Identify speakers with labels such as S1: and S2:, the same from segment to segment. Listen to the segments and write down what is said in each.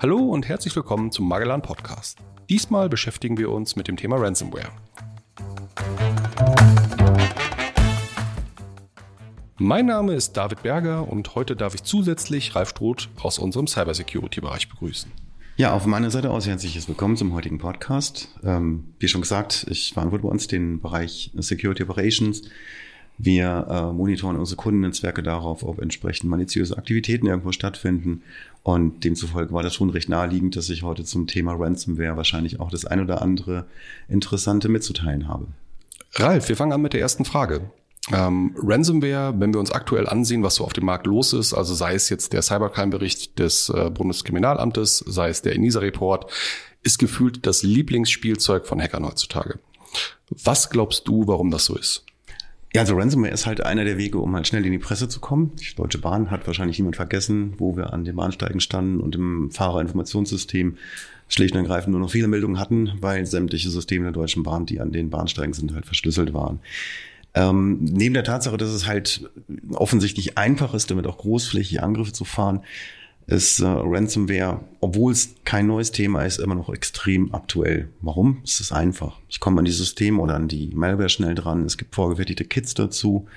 S1: Hallo und herzlich willkommen zum Magellan Podcast. Diesmal beschäftigen wir uns mit dem Thema Ransomware. Mein Name ist David Berger und heute darf ich zusätzlich Ralf Stroth aus unserem Cybersecurity-Bereich begrüßen.
S2: Ja, auf meiner Seite aus herzliches Willkommen zum heutigen Podcast. Ähm, wie schon gesagt, ich verantworte bei uns den Bereich Security Operations. Wir äh, monitoren unsere Kundennetzwerke darauf, ob entsprechend maliziöse Aktivitäten irgendwo stattfinden. Und demzufolge war das schon recht naheliegend, dass ich heute zum Thema Ransomware wahrscheinlich auch das ein oder andere Interessante mitzuteilen habe.
S1: Ralf, wir fangen an mit der ersten Frage. Ähm, Ransomware, wenn wir uns aktuell ansehen, was so auf dem Markt los ist, also sei es jetzt der Cybercrime-Bericht des äh, Bundeskriminalamtes, sei es der ENISA-Report, ist gefühlt das Lieblingsspielzeug von Hackern heutzutage. Was glaubst du, warum das so ist?
S2: Ja, also Ransomware ist halt einer der Wege, um halt schnell in die Presse zu kommen. Die Deutsche Bahn hat wahrscheinlich niemand vergessen, wo wir an den Bahnsteigen standen und im Fahrerinformationssystem schlicht und ergreifend nur noch viele Meldungen hatten, weil sämtliche Systeme der Deutschen Bahn, die an den Bahnsteigen sind, halt verschlüsselt waren. Ähm, neben der Tatsache, dass es halt offensichtlich einfach ist, damit auch großflächige Angriffe zu fahren, ist äh, Ransomware, obwohl es kein neues Thema ist, immer noch extrem aktuell. Warum? Es ist einfach. Ich komme an die Systeme oder an die Malware schnell dran. Es gibt vorgefertigte Kits dazu,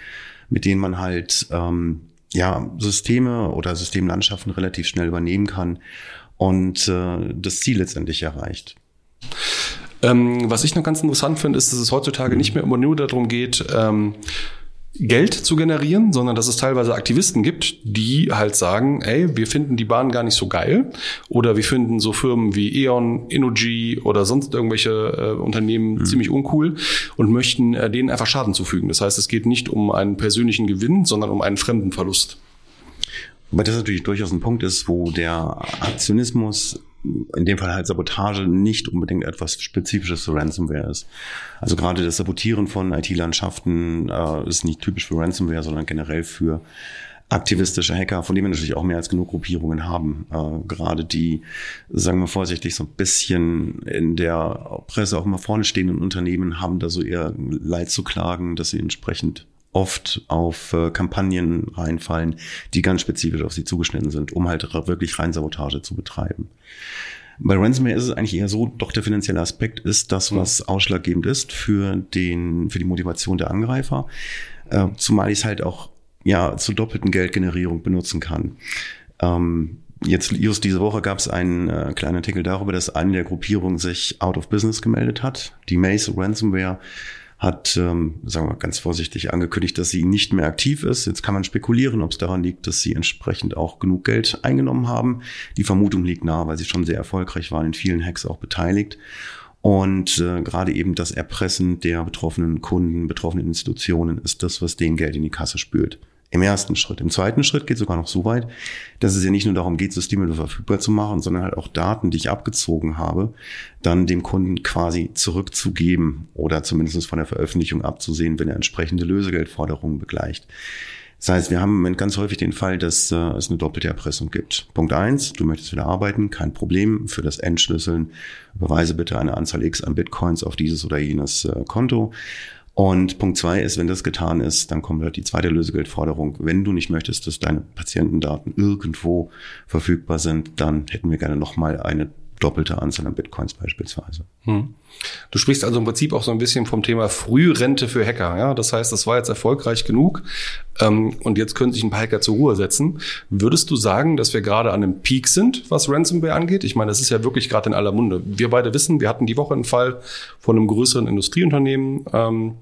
S2: mit denen man halt ähm, ja Systeme oder Systemlandschaften relativ schnell übernehmen kann und äh, das Ziel letztendlich erreicht.
S1: Ähm, was ich noch ganz interessant finde, ist, dass es heutzutage nicht mehr immer nur darum geht, ähm, Geld zu generieren, sondern dass es teilweise Aktivisten gibt, die halt sagen, ey, wir finden die Bahn gar nicht so geil oder wir finden so Firmen wie E.ON, Innogy oder sonst irgendwelche äh, Unternehmen mhm. ziemlich uncool und möchten äh, denen einfach Schaden zufügen. Das heißt, es geht nicht um einen persönlichen Gewinn, sondern um einen fremden Verlust.
S2: Weil das natürlich durchaus ein Punkt ist, wo der Aktionismus in dem Fall halt Sabotage nicht unbedingt etwas Spezifisches für Ransomware ist. Also gerade das Sabotieren von IT-Landschaften äh, ist nicht typisch für Ransomware, sondern generell für aktivistische Hacker, von denen wir natürlich auch mehr als genug Gruppierungen haben. Äh, gerade die, sagen wir vorsichtig, so ein bisschen in der Presse auch immer vorne stehenden Unternehmen haben da so eher Leid zu klagen, dass sie entsprechend oft auf äh, Kampagnen reinfallen, die ganz spezifisch auf sie zugeschnitten sind, um halt wirklich rein Sabotage zu betreiben. Bei Ransomware ist es eigentlich eher so, doch der finanzielle Aspekt ist das, was ausschlaggebend ist für den, für die Motivation der Angreifer. Äh, zumal ich es halt auch, ja, zur doppelten Geldgenerierung benutzen kann. Ähm, Jetzt just diese Woche gab es einen äh, kleinen Artikel darüber, dass eine der Gruppierungen sich out of business gemeldet hat. Die Mace Ransomware hat, ähm, sagen wir ganz vorsichtig, angekündigt, dass sie nicht mehr aktiv ist. Jetzt kann man spekulieren, ob es daran liegt, dass sie entsprechend auch genug Geld eingenommen haben. Die Vermutung liegt nahe, weil sie schon sehr erfolgreich waren, in vielen Hacks auch beteiligt. Und äh, gerade eben das Erpressen der betroffenen Kunden, betroffenen Institutionen ist das, was den Geld in die Kasse spült. Im ersten Schritt. Im zweiten Schritt geht es sogar noch so weit, dass es ja nicht nur darum geht, Systeme verfügbar zu machen, sondern halt auch Daten, die ich abgezogen habe, dann dem Kunden quasi zurückzugeben oder zumindest von der Veröffentlichung abzusehen, wenn er entsprechende Lösegeldforderungen begleicht. Das heißt, wir haben im Moment ganz häufig den Fall, dass äh, es eine doppelte Erpressung gibt. Punkt eins: du möchtest wieder arbeiten, kein Problem. Für das Entschlüsseln überweise bitte eine Anzahl X an Bitcoins auf dieses oder jenes äh, Konto. Und Punkt zwei ist, wenn das getan ist, dann kommt halt die zweite Lösegeldforderung. Wenn du nicht möchtest, dass deine Patientendaten irgendwo verfügbar sind, dann hätten wir gerne nochmal eine doppelte Anzahl an Bitcoins beispielsweise. Hm.
S1: Du sprichst also im Prinzip auch so ein bisschen vom Thema Frührente für Hacker. Ja? Das heißt, das war jetzt erfolgreich genug ähm, und jetzt können sich ein paar Hacker zur Ruhe setzen. Würdest du sagen, dass wir gerade an einem Peak sind, was Ransomware angeht? Ich meine, das ist ja wirklich gerade in aller Munde. Wir beide wissen, wir hatten die Woche einen Fall von einem größeren Industrieunternehmen. Ähm,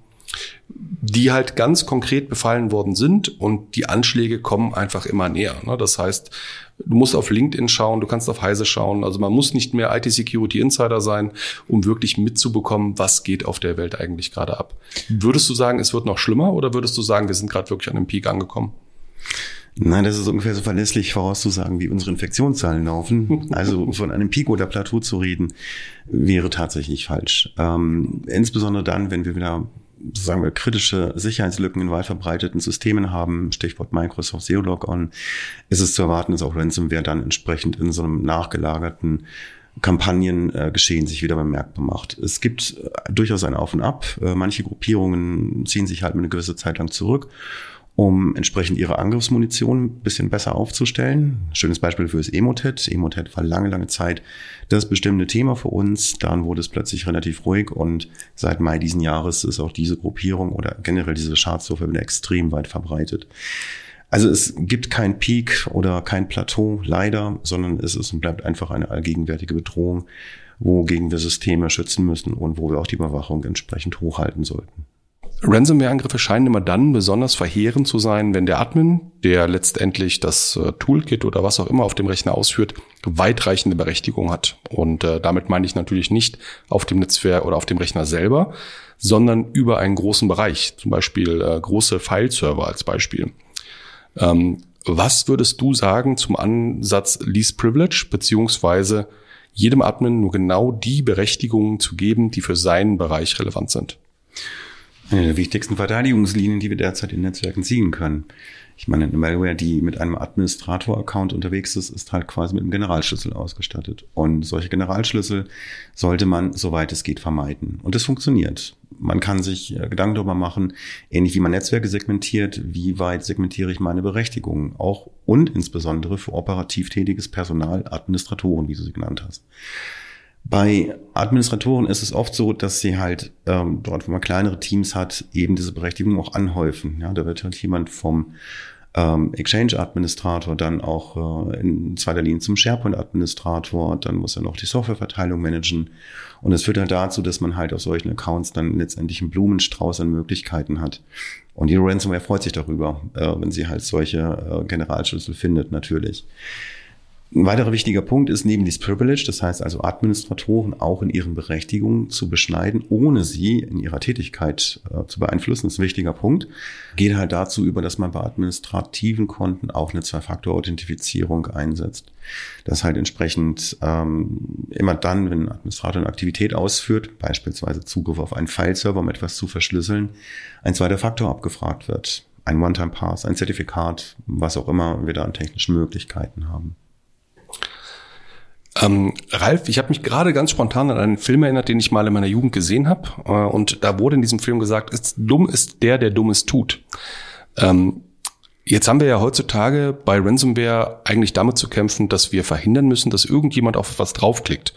S1: die halt ganz konkret befallen worden sind und die Anschläge kommen einfach immer näher. Ne? Das heißt, du musst auf LinkedIn schauen, du kannst auf Heise schauen. Also man muss nicht mehr IT-Security Insider sein, um wirklich mitzubekommen, was geht auf der Welt eigentlich gerade ab. Würdest du sagen, es wird noch schlimmer oder würdest du sagen, wir sind gerade wirklich an einem Peak angekommen?
S2: Nein, das ist ungefähr so verlässlich vorauszusagen, wie unsere Infektionszahlen laufen. Also von einem Peak oder Plateau zu reden, wäre tatsächlich falsch. Ähm, insbesondere dann, wenn wir wieder sagen wir, kritische Sicherheitslücken in weit verbreiteten Systemen haben, Stichwort Microsoft Zero Log-On, ist es zu erwarten, dass auch Ransomware dann entsprechend in so einem nachgelagerten Kampagnengeschehen äh, sich wieder bemerkbar macht. Es gibt äh, durchaus ein Auf und Ab. Äh, manche Gruppierungen ziehen sich halt eine gewisse Zeit lang zurück um entsprechend ihre Angriffsmunition ein bisschen besser aufzustellen. Schönes Beispiel für das Emotet. Emotet war lange, lange Zeit das bestimmte Thema für uns. Dann wurde es plötzlich relativ ruhig und seit Mai diesen Jahres ist auch diese Gruppierung oder generell diese wieder extrem weit verbreitet. Also es gibt kein Peak oder kein Plateau, leider, sondern es ist und bleibt einfach eine allgegenwärtige Bedrohung, wogegen wir Systeme schützen müssen und wo wir auch die Überwachung entsprechend hochhalten sollten.
S1: Ransomware-Angriffe scheinen immer dann besonders verheerend zu sein, wenn der Admin, der letztendlich das äh, Toolkit oder was auch immer auf dem Rechner ausführt, weitreichende Berechtigung hat. Und äh, damit meine ich natürlich nicht auf dem Netzwerk oder auf dem Rechner selber, sondern über einen großen Bereich, zum Beispiel äh, große File-Server als Beispiel. Ähm, was würdest du sagen zum Ansatz Least Privilege, beziehungsweise jedem Admin nur genau die Berechtigungen zu geben, die für seinen Bereich relevant sind?
S2: Eine der wichtigsten Verteidigungslinien, die wir derzeit in Netzwerken ziehen können. Ich meine, eine Malware, die mit einem Administrator-Account unterwegs ist, ist halt quasi mit einem Generalschlüssel ausgestattet. Und solche Generalschlüssel sollte man, soweit es geht, vermeiden. Und es funktioniert. Man kann sich äh, Gedanken darüber machen, ähnlich wie man Netzwerke segmentiert, wie weit segmentiere ich meine Berechtigungen, auch und insbesondere für operativ tätiges Personal, Administratoren, wie du sie genannt hast. Bei Administratoren ist es oft so, dass sie halt ähm, dort, wo man kleinere Teams hat, eben diese Berechtigung auch anhäufen. Ja, da wird halt jemand vom ähm, Exchange-Administrator dann auch äh, in zweiter Linie zum SharePoint-Administrator, dann muss er noch die Softwareverteilung managen. Und es führt halt dazu, dass man halt auf solchen Accounts dann letztendlich einen Blumenstrauß an Möglichkeiten hat. Und die Ransomware freut sich darüber, äh, wenn sie halt solche äh, Generalschlüssel findet, natürlich. Ein weiterer wichtiger Punkt ist neben dies Privilege, das heißt also Administratoren auch in ihren Berechtigungen zu beschneiden, ohne sie in ihrer Tätigkeit äh, zu beeinflussen, das ist ein wichtiger Punkt, geht halt dazu über, dass man bei administrativen Konten auch eine Zwei-Faktor-Authentifizierung einsetzt. Das halt entsprechend ähm, immer dann, wenn ein Administrator eine Aktivität ausführt, beispielsweise Zugriff auf einen File-Server, um etwas zu verschlüsseln, ein zweiter Faktor abgefragt wird. Ein One-Time-Pass, ein Zertifikat, was auch immer wir da an technischen Möglichkeiten haben.
S1: Ähm, Ralf, ich habe mich gerade ganz spontan an einen Film erinnert, den ich mal in meiner Jugend gesehen habe. Äh, und da wurde in diesem Film gesagt, ist, dumm ist der, der Dummes tut. Ähm, jetzt haben wir ja heutzutage bei Ransomware eigentlich damit zu kämpfen, dass wir verhindern müssen, dass irgendjemand auf etwas draufklickt.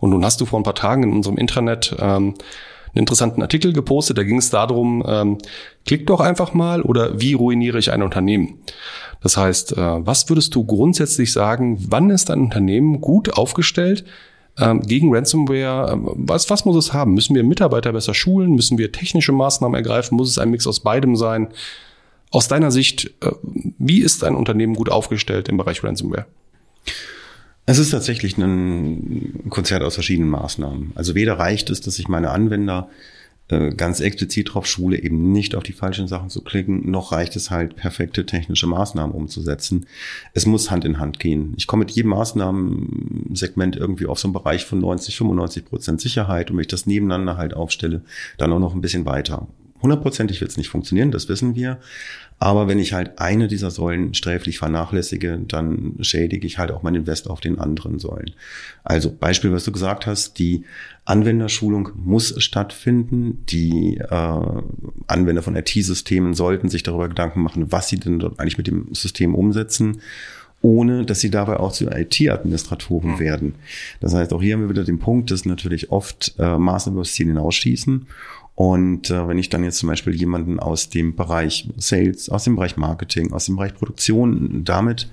S1: Und nun hast du vor ein paar Tagen in unserem Intranet ähm, einen interessanten Artikel gepostet. Da ging es darum, ähm, klick doch einfach mal oder wie ruiniere ich ein Unternehmen? Das heißt, äh, was würdest du grundsätzlich sagen, wann ist ein Unternehmen gut aufgestellt ähm, gegen Ransomware? Ähm, was, was muss es haben? Müssen wir Mitarbeiter besser schulen? Müssen wir technische Maßnahmen ergreifen? Muss es ein Mix aus beidem sein? Aus deiner Sicht, äh, wie ist ein Unternehmen gut aufgestellt im Bereich Ransomware?
S2: Es ist tatsächlich ein Konzert aus verschiedenen Maßnahmen. Also weder reicht es, dass ich meine Anwender äh, ganz explizit darauf schule, eben nicht auf die falschen Sachen zu klicken, noch reicht es halt, perfekte technische Maßnahmen umzusetzen. Es muss Hand in Hand gehen. Ich komme mit jedem Maßnahmensegment irgendwie auf so einen Bereich von 90, 95 Prozent Sicherheit und wenn ich das nebeneinander halt aufstelle, dann auch noch ein bisschen weiter. Hundertprozentig wird es nicht funktionieren, das wissen wir. Aber wenn ich halt eine dieser Säulen sträflich vernachlässige, dann schädige ich halt auch meinen Invest auf den anderen Säulen. Also Beispiel, was du gesagt hast, die Anwenderschulung muss stattfinden. Die äh, Anwender von IT-Systemen sollten sich darüber Gedanken machen, was sie denn dort eigentlich mit dem System umsetzen ohne dass sie dabei auch zu IT-Administratoren mhm. werden. Das heißt, auch hier haben wir wieder den Punkt, dass natürlich oft äh, Maßnahmen über das Ziel hinausschießen und äh, wenn ich dann jetzt zum Beispiel jemanden aus dem Bereich Sales, aus dem Bereich Marketing, aus dem Bereich Produktion damit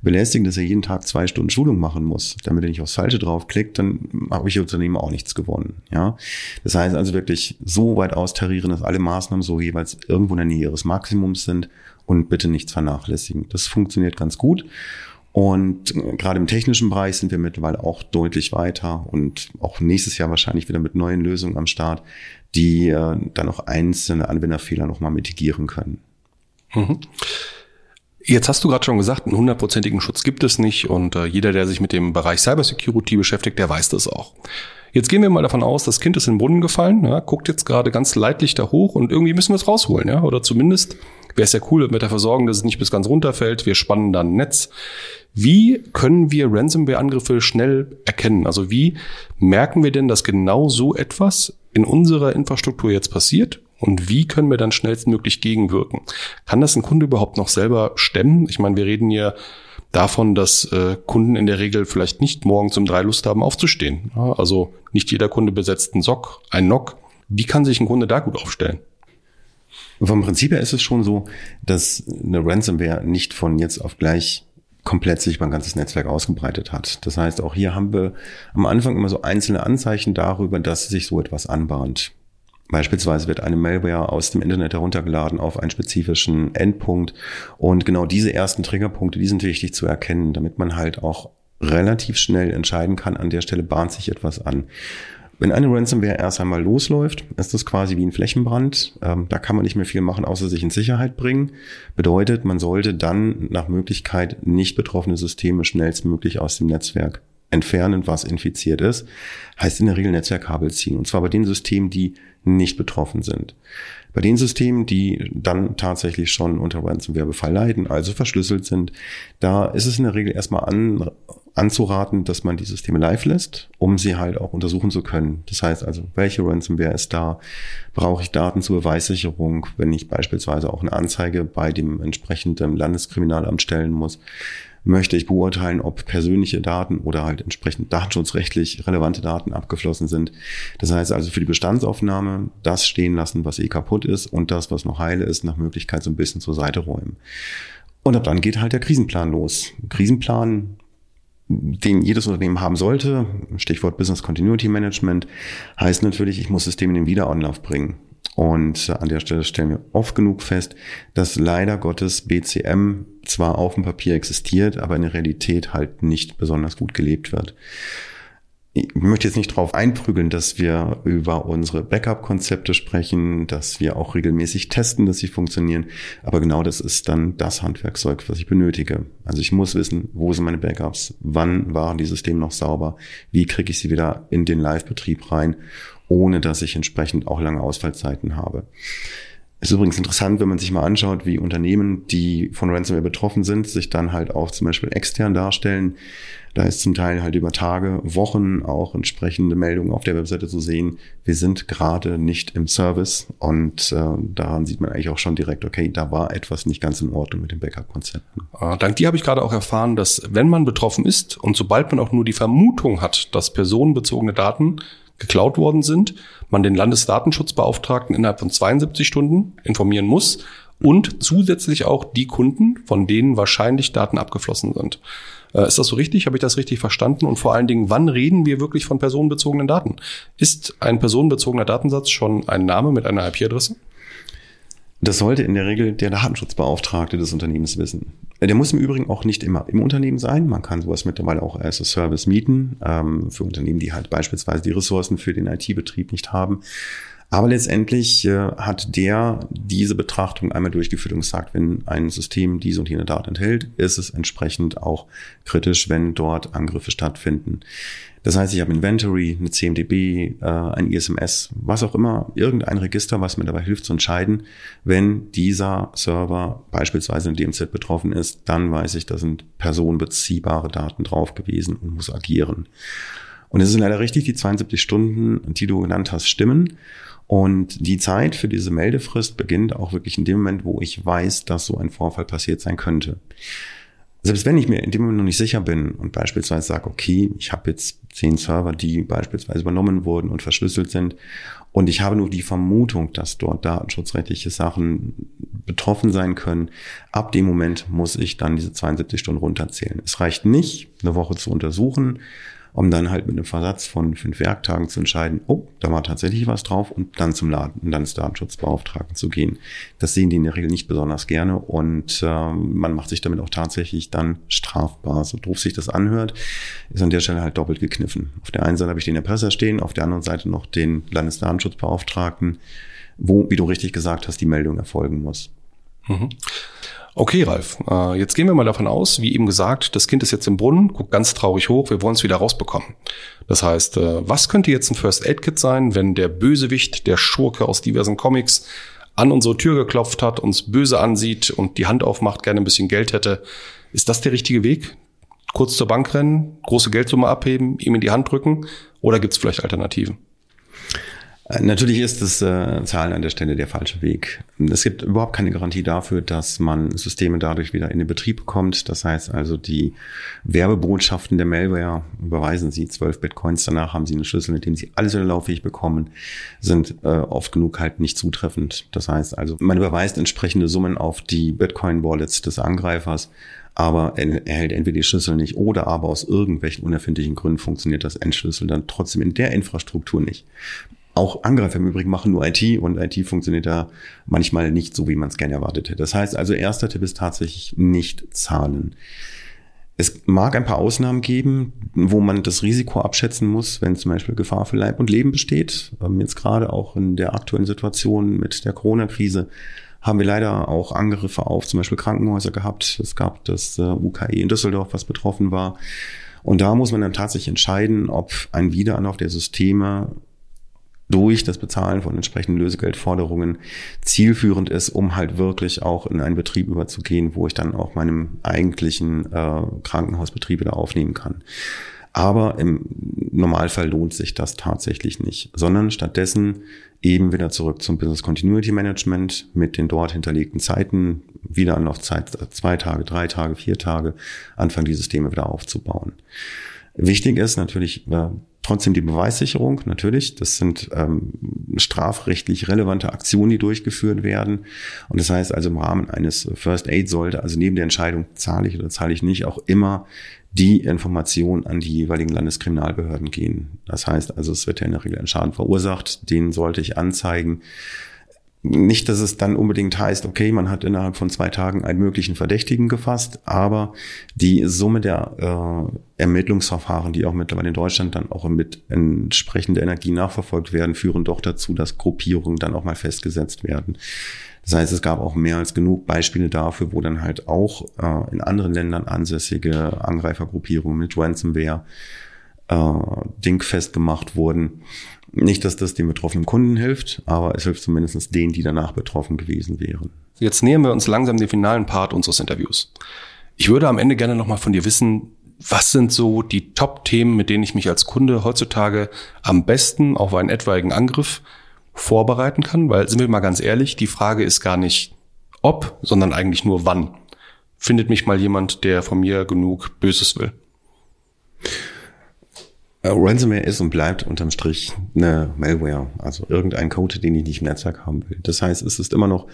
S2: belästigen, dass er jeden Tag zwei Stunden Schulung machen muss, damit er nicht aufs Falsche draufklickt, dann habe ich Unternehmen auch nichts gewonnen. Ja, Das heißt also wirklich so weit austarieren, dass alle Maßnahmen so jeweils irgendwo in der Nähe ihres Maximums sind und bitte nichts vernachlässigen. Das funktioniert ganz gut. Und äh, gerade im technischen Bereich sind wir mittlerweile auch deutlich weiter und auch nächstes Jahr wahrscheinlich wieder mit neuen Lösungen am Start, die äh, dann auch einzelne Anwenderfehler nochmal mitigieren können.
S1: Mhm. Jetzt hast du gerade schon gesagt, einen hundertprozentigen Schutz gibt es nicht und äh, jeder, der sich mit dem Bereich Cybersecurity beschäftigt, der weiß das auch. Jetzt gehen wir mal davon aus, das Kind ist in den Brunnen gefallen, ja, guckt jetzt gerade ganz leidlich da hoch und irgendwie müssen wir es rausholen, ja, oder zumindest wäre es ja cool, wir dafür sorgen, dass es nicht bis ganz runterfällt. Wir spannen dann ein Netz. Wie können wir Ransomware-Angriffe schnell erkennen? Also wie merken wir denn, dass genau so etwas in unserer Infrastruktur jetzt passiert und wie können wir dann schnellstmöglich gegenwirken? Kann das ein Kunde überhaupt noch selber stemmen? Ich meine, wir reden hier davon, dass äh, Kunden in der Regel vielleicht nicht morgens um drei Lust haben aufzustehen. Ja, also nicht jeder Kunde besetzt einen Sock, einen Nock. Wie kann sich ein Kunde da gut aufstellen?
S2: Vom Prinzip her ist es schon so, dass eine Ransomware nicht von jetzt auf gleich komplett sich mein ganzes Netzwerk ausgebreitet hat. Das heißt, auch hier haben wir am Anfang immer so einzelne Anzeichen darüber, dass sich so etwas anbahnt. Beispielsweise wird eine Malware aus dem Internet heruntergeladen auf einen spezifischen Endpunkt. Und genau diese ersten Triggerpunkte, die sind wichtig zu erkennen, damit man halt auch relativ schnell entscheiden kann, an der Stelle bahnt sich etwas an. Wenn eine Ransomware erst einmal losläuft, ist das quasi wie ein Flächenbrand. Ähm, da kann man nicht mehr viel machen, außer sich in Sicherheit bringen. Bedeutet, man sollte dann nach Möglichkeit nicht betroffene Systeme schnellstmöglich aus dem Netzwerk entfernen, was infiziert ist. Heißt in der Regel Netzwerkkabel ziehen. Und zwar bei den Systemen, die nicht betroffen sind. Bei den Systemen, die dann tatsächlich schon unter Ransomware-Befall leiden, also verschlüsselt sind, da ist es in der Regel erstmal an, anzuraten, dass man die Systeme live lässt, um sie halt auch untersuchen zu können. Das heißt also, welche Ransomware ist da? Brauche ich Daten zur Beweissicherung, wenn ich beispielsweise auch eine Anzeige bei dem entsprechenden Landeskriminalamt stellen muss? Möchte ich beurteilen, ob persönliche Daten oder halt entsprechend datenschutzrechtlich relevante Daten abgeflossen sind? Das heißt also für die Bestandsaufnahme das stehen lassen, was eh kaputt ist und das, was noch heile ist, nach Möglichkeit so ein bisschen zur Seite räumen. Und ab dann geht halt der Krisenplan los. Krisenplan den jedes Unternehmen haben sollte, Stichwort Business Continuity Management, heißt natürlich, ich muss Systeme in den Wiederanlauf bringen. Und an der Stelle stellen wir oft genug fest, dass leider Gottes BCM zwar auf dem Papier existiert, aber in der Realität halt nicht besonders gut gelebt wird ich möchte jetzt nicht darauf einprügeln, dass wir über unsere Backup-Konzepte sprechen, dass wir auch regelmäßig testen, dass sie funktionieren. Aber genau das ist dann das Handwerkzeug, was ich benötige. Also ich muss wissen, wo sind meine Backups, wann waren die Systeme noch sauber, wie kriege ich sie wieder in den Live-Betrieb rein, ohne dass ich entsprechend auch lange Ausfallzeiten habe. Ist übrigens interessant, wenn man sich mal anschaut, wie Unternehmen, die von Ransomware betroffen sind, sich dann halt auch zum Beispiel extern darstellen. Da ist zum Teil halt über Tage, Wochen auch entsprechende Meldungen auf der Webseite zu sehen. Wir sind gerade nicht im Service und äh, daran sieht man eigentlich auch schon direkt, okay, da war etwas nicht ganz in Ordnung mit dem Backup-Konzepten.
S1: Ah, dank dir habe ich gerade auch erfahren, dass wenn man betroffen ist und sobald man auch nur die Vermutung hat, dass personenbezogene Daten geklaut worden sind, man den Landesdatenschutzbeauftragten innerhalb von 72 Stunden informieren muss und zusätzlich auch die Kunden, von denen wahrscheinlich Daten abgeflossen sind. Äh, ist das so richtig? Habe ich das richtig verstanden? Und vor allen Dingen, wann reden wir wirklich von personenbezogenen Daten? Ist ein personenbezogener Datensatz schon ein Name mit einer IP-Adresse?
S2: Das sollte in der Regel der Datenschutzbeauftragte des Unternehmens wissen. Der muss im Übrigen auch nicht immer im Unternehmen sein. Man kann sowas mittlerweile auch als Service mieten ähm, für Unternehmen, die halt beispielsweise die Ressourcen für den IT-Betrieb nicht haben. Aber letztendlich äh, hat der diese Betrachtung einmal durchgeführt und gesagt, wenn ein System diese und jene Daten enthält, ist es entsprechend auch kritisch, wenn dort Angriffe stattfinden. Das heißt, ich habe Inventory, eine CMDB, äh, ein ISMS, was auch immer, irgendein Register, was mir dabei hilft zu entscheiden, wenn dieser Server beispielsweise in DMZ betroffen ist, dann weiß ich, da sind personenbeziehbare Daten drauf gewesen und muss agieren. Und es ist leider richtig, die 72 Stunden, die du genannt hast, stimmen. Und die Zeit für diese Meldefrist beginnt auch wirklich in dem Moment, wo ich weiß, dass so ein Vorfall passiert sein könnte selbst wenn ich mir in dem Moment noch nicht sicher bin und beispielsweise sage, okay, ich habe jetzt zehn Server, die beispielsweise übernommen wurden und verschlüsselt sind und ich habe nur die Vermutung, dass dort datenschutzrechtliche Sachen betroffen sein können, ab dem Moment muss ich dann diese 72 Stunden runterzählen. Es reicht nicht, eine Woche zu untersuchen, um dann halt mit einem Versatz von fünf Werktagen zu entscheiden, oh, da war tatsächlich was drauf und dann zum Laden und dann ins Datenschutzbeauftragten zu gehen. Das sehen die in der Regel nicht besonders gerne und äh, man macht sich damit auch tatsächlich dann strafbar. So doof sich das anhört, ist an der Stelle halt doppelt gekniffen. Auf der einen Seite habe ich den Erpresser stehen, auf der anderen Seite noch den Landesdatenschutzbeauftragten, wo, wie du richtig gesagt hast, die Meldung erfolgen muss.
S1: Mhm. Okay, Ralf, äh, jetzt gehen wir mal davon aus, wie eben gesagt, das Kind ist jetzt im Brunnen, guckt ganz traurig hoch, wir wollen es wieder rausbekommen. Das heißt, äh, was könnte jetzt ein First Aid Kit sein, wenn der Bösewicht, der Schurke aus diversen Comics an unsere Tür geklopft hat, uns böse ansieht und die Hand aufmacht, gerne ein bisschen Geld hätte? Ist das der richtige Weg? Kurz zur Bank rennen, große Geldsumme abheben, ihm in die Hand drücken oder gibt es vielleicht Alternativen?
S2: Äh, natürlich ist das äh, Zahlen an der Stelle der falsche Weg. Es gibt überhaupt keine Garantie dafür, dass man Systeme dadurch wieder in den Betrieb bekommt. Das heißt also, die Werbebotschaften der Malware, überweisen Sie 12 Bitcoins, danach haben Sie eine Schlüssel, mit dem Sie alles wieder lauffähig bekommen, sind äh, oft genug halt nicht zutreffend. Das heißt also, man überweist entsprechende Summen auf die Bitcoin-Wallets des Angreifers, aber er erhält entweder die Schlüssel nicht oder aber aus irgendwelchen unerfindlichen Gründen funktioniert das Endschlüssel dann trotzdem in der Infrastruktur nicht. Auch Angreifer im Übrigen machen nur IT und IT funktioniert da manchmal nicht so, wie man es gerne erwartet hätte. Das heißt also, erster Tipp ist tatsächlich nicht zahlen. Es mag ein paar Ausnahmen geben, wo man das Risiko abschätzen muss, wenn zum Beispiel Gefahr für Leib und Leben besteht. Ähm, jetzt gerade auch in der aktuellen Situation mit der Corona-Krise haben wir leider auch Angriffe auf zum Beispiel Krankenhäuser gehabt. Es gab das äh, UKE in Düsseldorf, was betroffen war. Und da muss man dann tatsächlich entscheiden, ob ein Wiederanlauf der Systeme durch das Bezahlen von entsprechenden Lösegeldforderungen zielführend ist, um halt wirklich auch in einen Betrieb überzugehen, wo ich dann auch meinem eigentlichen äh, Krankenhausbetrieb wieder aufnehmen kann. Aber im Normalfall lohnt sich das tatsächlich nicht, sondern stattdessen eben wieder zurück zum Business Continuity Management mit den dort hinterlegten Zeiten, wieder Anlaufzeit zwei Tage, drei Tage, vier Tage, anfangen die Systeme wieder aufzubauen. Wichtig ist natürlich äh, trotzdem die Beweissicherung, natürlich. Das sind ähm, strafrechtlich relevante Aktionen, die durchgeführt werden. Und das heißt also im Rahmen eines First Aid sollte, also neben der Entscheidung, zahle ich oder zahle ich nicht, auch immer die Information an die jeweiligen Landeskriminalbehörden gehen. Das heißt also, es wird ja in der Regel ein Schaden verursacht, den sollte ich anzeigen. Nicht, dass es dann unbedingt heißt, okay, man hat innerhalb von zwei Tagen einen möglichen Verdächtigen gefasst, aber die Summe der äh, Ermittlungsverfahren, die auch mittlerweile in Deutschland dann auch mit entsprechender Energie nachverfolgt werden, führen doch dazu, dass Gruppierungen dann auch mal festgesetzt werden. Das heißt, es gab auch mehr als genug Beispiele dafür, wo dann halt auch äh, in anderen Ländern ansässige Angreifergruppierungen mit Ransomware äh, dingfest gemacht wurden. Nicht, dass das den betroffenen Kunden hilft, aber es hilft zumindest denen, die danach betroffen gewesen wären.
S1: Jetzt nähern wir uns langsam den finalen Part unseres Interviews. Ich würde am Ende gerne nochmal von dir wissen, was sind so die Top-Themen, mit denen ich mich als Kunde heutzutage am besten auf einen etwaigen Angriff vorbereiten kann? Weil, sind wir mal ganz ehrlich, die Frage ist gar nicht ob, sondern eigentlich nur wann. Findet mich mal jemand, der von mir genug Böses will?
S2: Äh, Ransomware ist und bleibt unterm Strich eine Malware, also irgendein Code, den ich nicht im Netzwerk haben will. Das heißt, es ist immer noch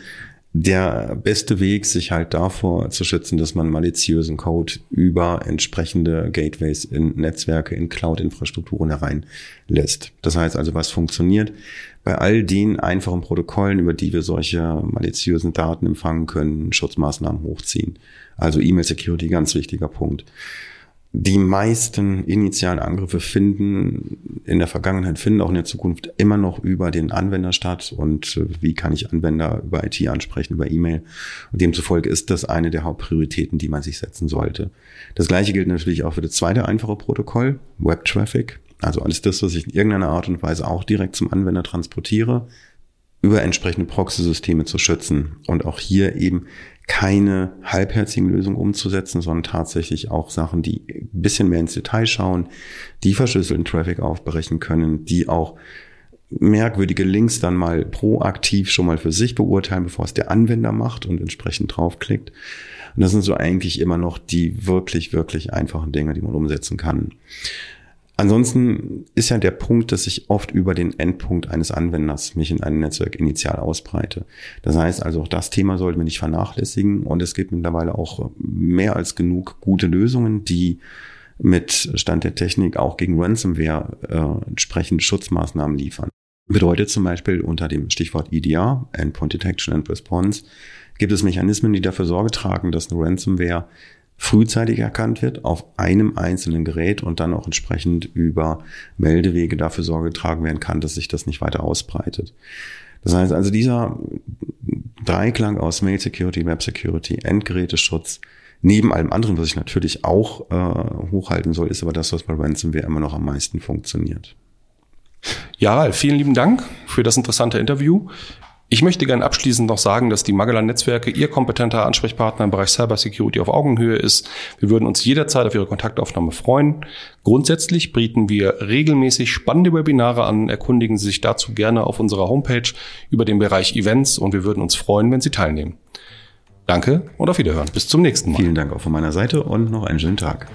S2: der beste Weg, sich halt davor zu schützen, dass man maliziösen Code über entsprechende Gateways in Netzwerke, in Cloud-Infrastrukturen hereinlässt. Das heißt also, was funktioniert bei all den einfachen Protokollen, über die wir solche maliziösen Daten empfangen können, Schutzmaßnahmen hochziehen. Also E-Mail-Security, ganz wichtiger Punkt die meisten initialen Angriffe finden in der Vergangenheit, finden auch in der Zukunft immer noch über den Anwender statt. Und äh, wie kann ich Anwender über IT ansprechen, über E-Mail? Und demzufolge ist das eine der Hauptprioritäten, die man sich setzen sollte. Das gleiche gilt natürlich auch für das zweite einfache Protokoll, Web Traffic. Also alles das, was ich in irgendeiner Art und Weise auch direkt zum Anwender transportiere, über entsprechende Proxy-Systeme zu schützen. Und auch hier eben keine halbherzigen Lösungen umzusetzen, sondern tatsächlich auch Sachen, die ein bisschen mehr ins Detail schauen, die verschlüsselten Traffic aufbrechen können, die auch merkwürdige Links dann mal proaktiv schon mal für sich beurteilen, bevor es der Anwender macht und entsprechend draufklickt. Und das sind so eigentlich immer noch die wirklich, wirklich einfachen Dinge, die man umsetzen kann. Ansonsten ist ja der Punkt, dass ich oft über den Endpunkt eines Anwenders mich in einem Netzwerk initial ausbreite. Das heißt also, auch das Thema sollten wir nicht vernachlässigen und es gibt mittlerweile auch mehr als genug gute Lösungen, die mit Stand der Technik auch gegen Ransomware äh, entsprechende Schutzmaßnahmen liefern. Bedeutet zum Beispiel unter dem Stichwort EDR, Endpoint Detection and Response, gibt es Mechanismen, die dafür Sorge tragen, dass eine Ransomware frühzeitig erkannt wird auf einem einzelnen Gerät und dann auch entsprechend über Meldewege dafür Sorge getragen werden kann, dass sich das nicht weiter ausbreitet. Das heißt also, dieser Dreiklang aus Mail Security, Web Security, Endgeräteschutz, neben allem anderen, was ich natürlich auch äh, hochhalten soll, ist aber das, was bei Ransomware immer noch am meisten funktioniert.
S1: Ja, vielen lieben Dank für das interessante Interview. Ich möchte gerne abschließend noch sagen, dass die Magellan Netzwerke Ihr kompetenter Ansprechpartner im Bereich Cybersecurity auf Augenhöhe ist. Wir würden uns jederzeit auf Ihre Kontaktaufnahme freuen. Grundsätzlich bieten wir regelmäßig spannende Webinare an. Erkundigen Sie sich dazu gerne auf unserer Homepage über den Bereich Events und wir würden uns freuen, wenn Sie teilnehmen. Danke und auf Wiederhören. Bis zum nächsten Mal.
S2: Vielen Dank auch von meiner Seite und noch einen schönen Tag.